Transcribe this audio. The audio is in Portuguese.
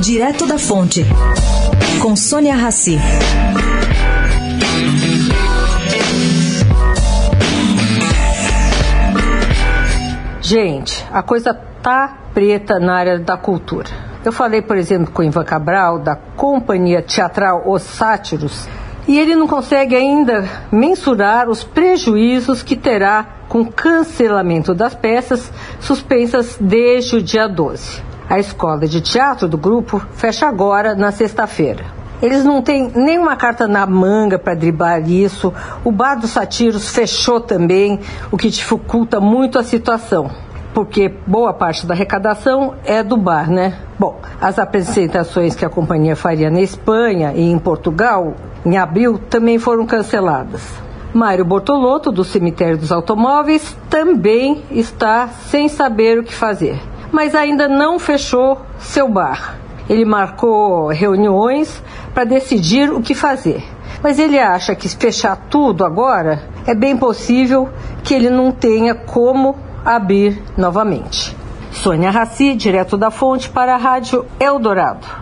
Direto da Fonte, com Sônia Rassi. Gente, a coisa tá preta na área da cultura. Eu falei, por exemplo, com o Ivan Cabral, da companhia teatral Os Sátiros, e ele não consegue ainda mensurar os prejuízos que terá com cancelamento das peças suspensas desde o dia 12. A escola de teatro do grupo fecha agora na sexta-feira. Eles não têm nenhuma carta na manga para driblar isso. O bar dos satiros fechou também, o que dificulta muito a situação porque boa parte da arrecadação é do bar, né? Bom, as apresentações que a companhia faria na Espanha e em Portugal, em abril, também foram canceladas. Mário Bortolotto, do Cemitério dos Automóveis, também está sem saber o que fazer, mas ainda não fechou seu bar. Ele marcou reuniões para decidir o que fazer. Mas ele acha que fechar tudo agora, é bem possível que ele não tenha como abrir novamente. Sônia Raci, direto da fonte para a Rádio Eldorado.